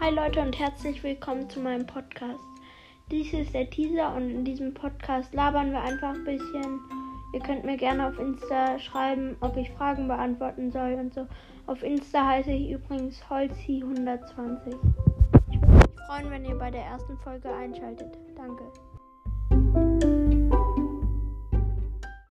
Hi Leute und herzlich willkommen zu meinem Podcast. Dies ist der Teaser und in diesem Podcast labern wir einfach ein bisschen. Ihr könnt mir gerne auf Insta schreiben, ob ich Fragen beantworten soll und so. Auf Insta heiße ich übrigens Holzi120. Ich würde mich freuen, wenn ihr bei der ersten Folge einschaltet. Danke.